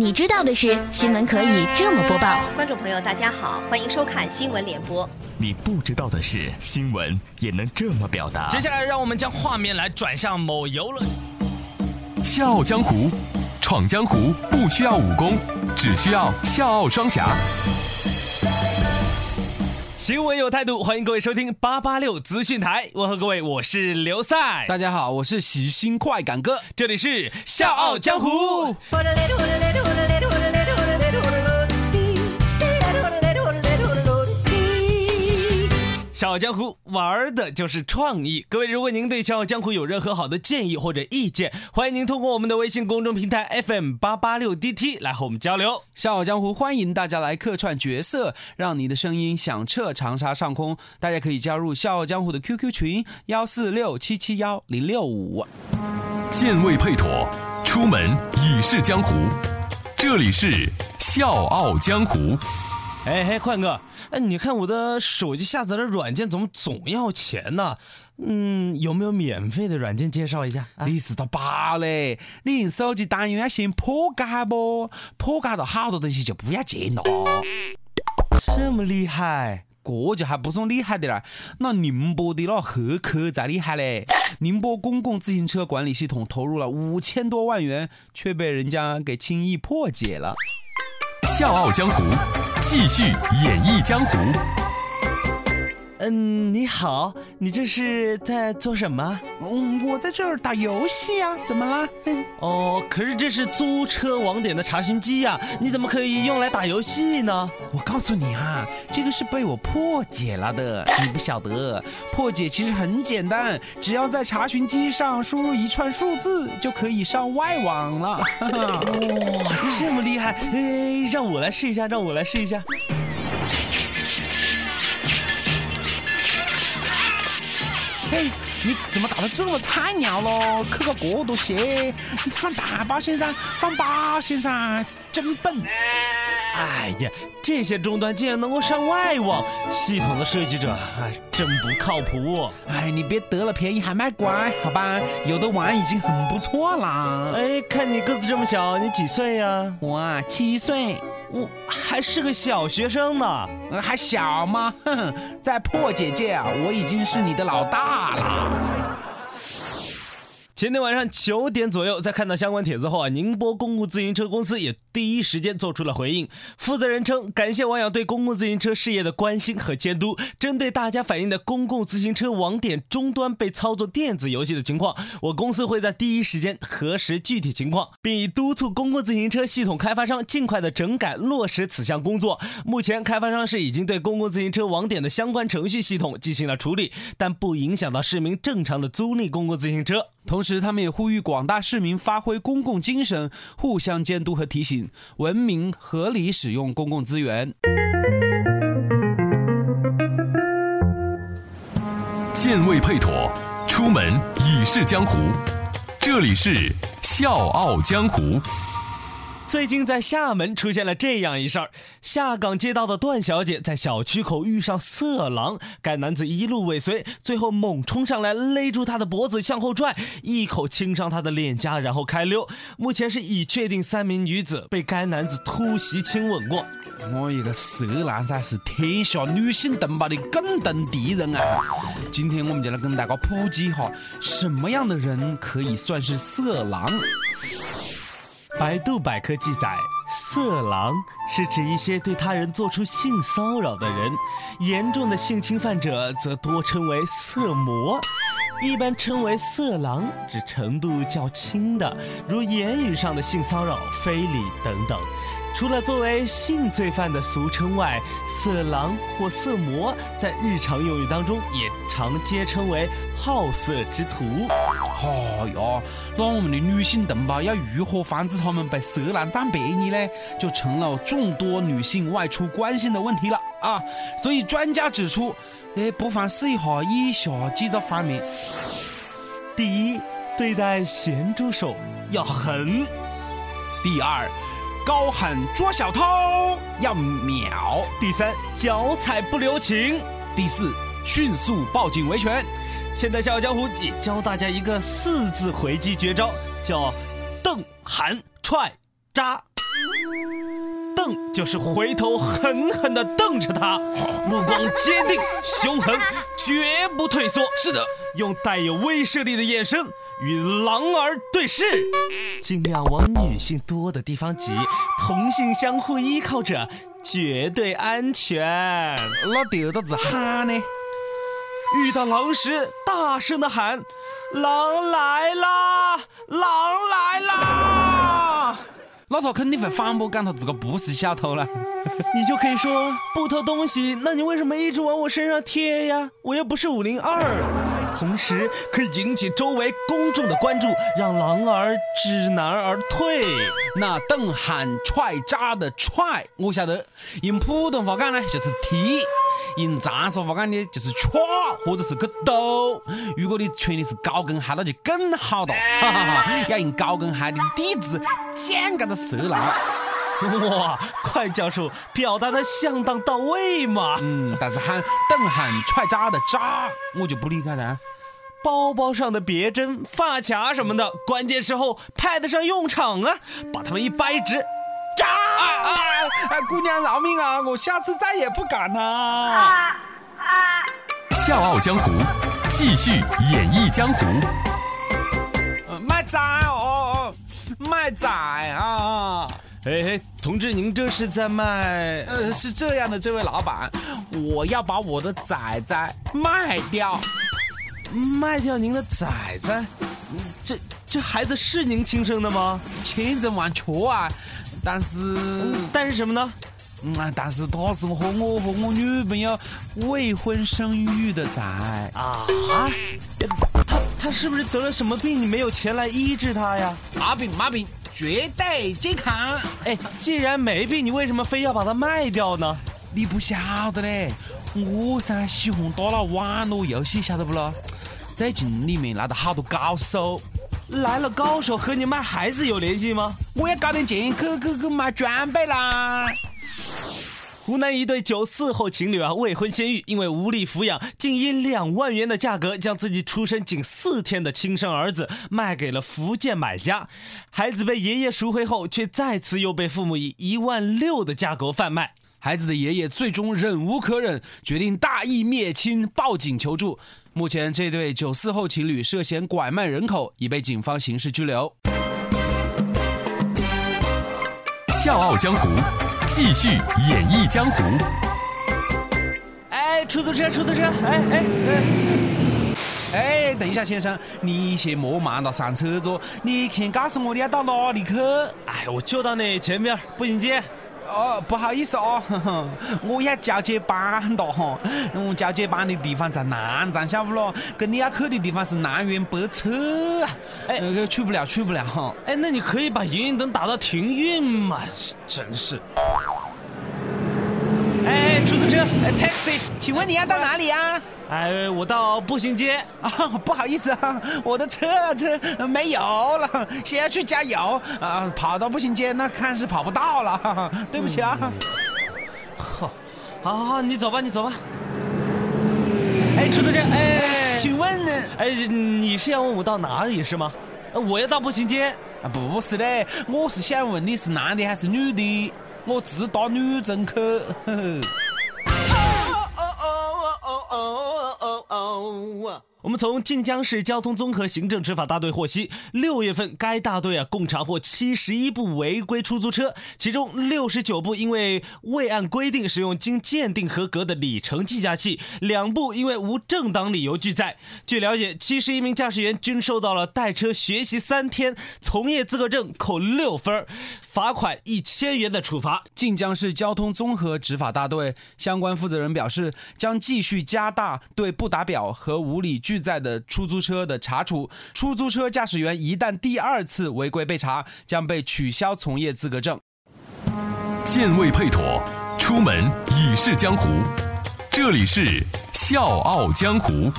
你知道的是，新闻可以这么播报。观众朋友，大家好，欢迎收看新闻联播。你不知道的是，新闻也能这么表达。接下来，让我们将画面来转向某游乐。笑傲江湖，闯江湖不需要武功，只需要笑傲双侠。新闻有态度，欢迎各位收听八八六资讯台。问候各位，我是刘赛。大家好，我是喜新快感哥，这里是笑傲江湖。笑傲江湖玩的就是创意。各位，如果您对笑傲江湖有任何好的建议或者意见，欢迎您通过我们的微信公众平台 FM 八八六 DT 来和我们交流。笑傲江湖欢迎大家来客串角色，让你的声音响彻长沙上空。大家可以加入笑傲江湖的 QQ 群幺四六七七幺零六五。剑未配妥，出门已是江湖。这里是笑傲江湖。哎嘿，宽哥，哎，你看我的手机下载的软件怎么总要钱呢？嗯，有没有免费的软件介绍一下？啊你知道罢嘞，你用手机当然要先破解不？破解了好多东西就不要钱了。这么厉害？这就还不算厉害的啦。那宁波的那黑客才厉害嘞！宁波公共自行车管理系统投入了五千多万元，却被人家给轻易破解了。笑傲江湖，继续演绎江湖。嗯，你好，你这是在做什么？嗯，我在这儿打游戏啊，怎么啦？哦，可是这是租车网点的查询机呀，你怎么可以用来打游戏呢？我告诉你啊，这个是被我破解了的，你不晓得。破解其实很简单，只要在查询机上输入一串数字，就可以上外网了。哇，这么厉害！哎，让我来试一下，让我来试一下。嘿，你怎么打的这么菜鸟咯？扣个国多血，你放大把先噻，放八先噻，真笨！哎呀，这些终端竟然能够上外网，系统的设计者哎，真不靠谱！哎，你别得了便宜还卖乖，好吧？有的玩已经很不错啦。哎，看你个子这么小，你几岁呀？我啊七岁。我还是个小学生呢，还小吗？哼，在破解界啊，我已经是你的老大了。前天晚上九点左右，在看到相关帖子后啊，宁波公共自行车公司也第一时间做出了回应。负责人称，感谢网友对公共自行车事业的关心和监督。针对大家反映的公共自行车网点终端被操作电子游戏的情况，我公司会在第一时间核实具体情况，并已督促公共自行车系统开发商尽快的整改落实此项工作。目前，开发商是已经对公共自行车网点的相关程序系统进行了处理，但不影响到市民正常的租赁公共自行车。同时，他们也呼吁广大市民发挥公共精神，互相监督和提醒，文明合理使用公共资源。健胃配妥，出门已是江湖。这里是笑傲江湖。最近在厦门出现了这样一事儿：下岗街道的段小姐在小区口遇上色狼，该男子一路尾随，最后猛冲上来勒住她的脖子向后拽，一口亲上她的脸颊，然后开溜。目前是已确定三名女子被该男子突袭亲吻过。我一个色狼噻，是天下女性同胞的共同敌人啊！今天我们就来跟大家普及一下，什么样的人可以算是色狼。百度百科记载，色狼是指一些对他人做出性骚扰的人，严重的性侵犯者则多称为色魔，一般称为色狼指程度较轻的，如言语上的性骚扰、非礼等等。除了作为性罪犯的俗称外，色狼或色魔在日常用语当中也常皆称为好色之徒。哎呀，那我们的女性同胞要如何防止他们被色狼占便宜呢？就成了众多女性外出关心的问题了啊！所以专家指出，哎，不妨试一下以下几个方面：第一，对待咸猪手要狠；第二。高喊捉小偷要秒，第三脚踩不留情，第四迅速报警维权。现在笑傲江湖也教大家一个四字回击绝招，叫瞪喊踹扎。瞪就是回头狠狠地瞪着他，目光坚定、凶狠，绝不退缩。是的，用带有威慑力的眼神与狼儿对视，尽量往女性多的地方挤，同性相互依靠着，绝对安全。那得到子喊呢？遇到狼时，大声的喊：“狼来啦！狼来啦！”那他肯定会反驳，讲他自个不是小偷了。你就可以说不偷东西，那你为什么一直往我身上贴呀？我又不是五零二。同时可以引起周围公众的关注，让狼儿知难而退。那瞪喊踹扎的踹，我晓得，用普通话讲呢就是踢。用长沙话讲呢，就是歘或者是个抖。如果你穿的是高跟鞋，那就更好了，哈哈哈！要用高跟鞋的底子剪给它色狼。哇，快教授表达的相当到位嘛。嗯，但是喊邓喊踹渣的渣，我就不理解了。包包上的别针、发卡什么的，关键时候派得上用场啊！把它们一掰直。扎！啊啊！姑娘饶命啊！我下次再也不敢了。笑傲江湖，继续演绎江湖。卖仔哦，卖仔啊！哎哎，同志，您这是在卖？呃，是这样的，这位老板，我要把我的崽崽卖掉。卖掉您的崽崽？这这孩子是您亲生的吗？千真万确啊！但是，但是什么呢？嗯，但是他是和我和我女朋友未婚生育的崽啊！他他是不是得了什么病？你没有钱来医治他呀？马病马病，绝对健康！哎，既然没病，你为什么非要把它卖掉呢？你不晓得嘞，我噻喜欢打那网络游戏，晓得不咯？最近里面来了好多高手。来了高手和你卖孩子有联系吗？我要搞点钱去去去买装备啦！湖南一对九四后情侣啊，未婚先育，因为无力抚养，竟以两万元的价格将自己出生仅四天的亲生儿子卖给了福建买家。孩子被爷爷赎回后，却再次又被父母以一万六的价格贩卖。孩子的爷爷最终忍无可忍，决定大义灭亲，报警求助。目前，这对九四后情侣涉嫌拐卖人口，已被警方刑事拘留。笑傲江湖，继续演绎江湖。哎，出租车，出租车，哎哎哎，哎，等一下，先生，你先莫忙了上车子，你先告诉我你要到哪里去？哎，我就到那前面步行街。哦，不好意思哦，我要交接班的哈，我交接班的地方在南站，晓不咯？跟你要去的地方是南园北侧，哎，去不了，去不了哈。哎，那你可以把营运灯打到停运嘛？真是。哎，出租车，哎，taxi，请问你要到哪里啊？哎，我到步行街啊，不好意思啊，我的车车没油了，先要去加油啊，跑到步行街那看是跑不到了，对不起啊。好，好，好，你走吧，你走吧。哎，出租车，哎，请问呢？哎，你是要问我到哪里是吗？我要到步行街啊，不是嘞，我是想问你是男的还是女的，我只打女乘客。我们从晋江市交通综合行政执法大队获悉，六月份该大队啊共查获七十一部违规出租车，其中六十九部因为未按规定使用经鉴定合格的里程计价器，两部因为无正当理由拒载。据了解，七十一名驾驶员均受到了带车学习三天、从业资格证扣六分、罚款一千元的处罚。晋江市交通综合执法大队相关负责人表示，将继续加大对不打表和无理。拒载的出租车的查处，出租车驾驶员一旦第二次违规被查，将被取消从业资格证。健位配妥，出门已是江湖。这里是笑傲江湖。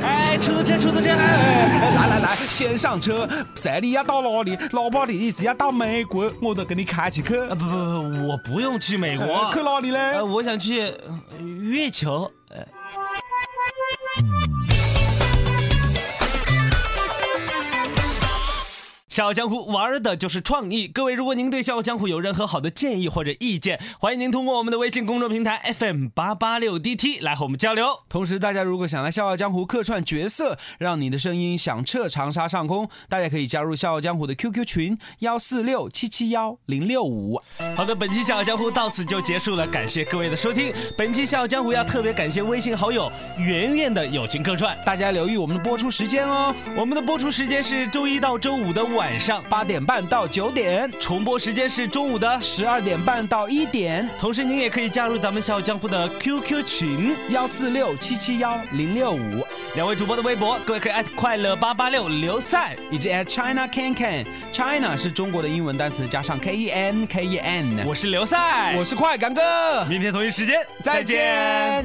哎，出租车，出租车，哎，来来来，先上车。这里要到哪里？老爸的意思要到美国，我都给你开起去。不不不，我不用去美国。去哪里嘞？我想去月球。笑傲江湖玩的就是创意。各位，如果您对笑傲江湖有任何好的建议或者意见，欢迎您通过我们的微信公众平台 FM 八八六 DT 来和我们交流。同时，大家如果想来《笑傲江湖》客串角色，让你的声音响彻长沙上空，大家可以加入《笑傲江湖》的 QQ 群幺四六七七幺零六五。好的，本期笑傲江湖到此就结束了，感谢各位的收听。本期笑傲江湖要特别感谢微信好友圆圆的友情客串，大家留意我们的播出时间哦，我们的播出时间是周一到周五的晚上八点半到九点，重播时间是中午的十二点半到一点。同时，您也可以加入咱们笑傲江湖的 QQ 群幺四六七七幺零六五，两位主播的微博，各位可以艾特快乐八八六刘赛，以及 at China Can Can。China 是中国的英文单词，加上 K E N K E N。我是刘赛，我是快感哥，明天同一时间再见。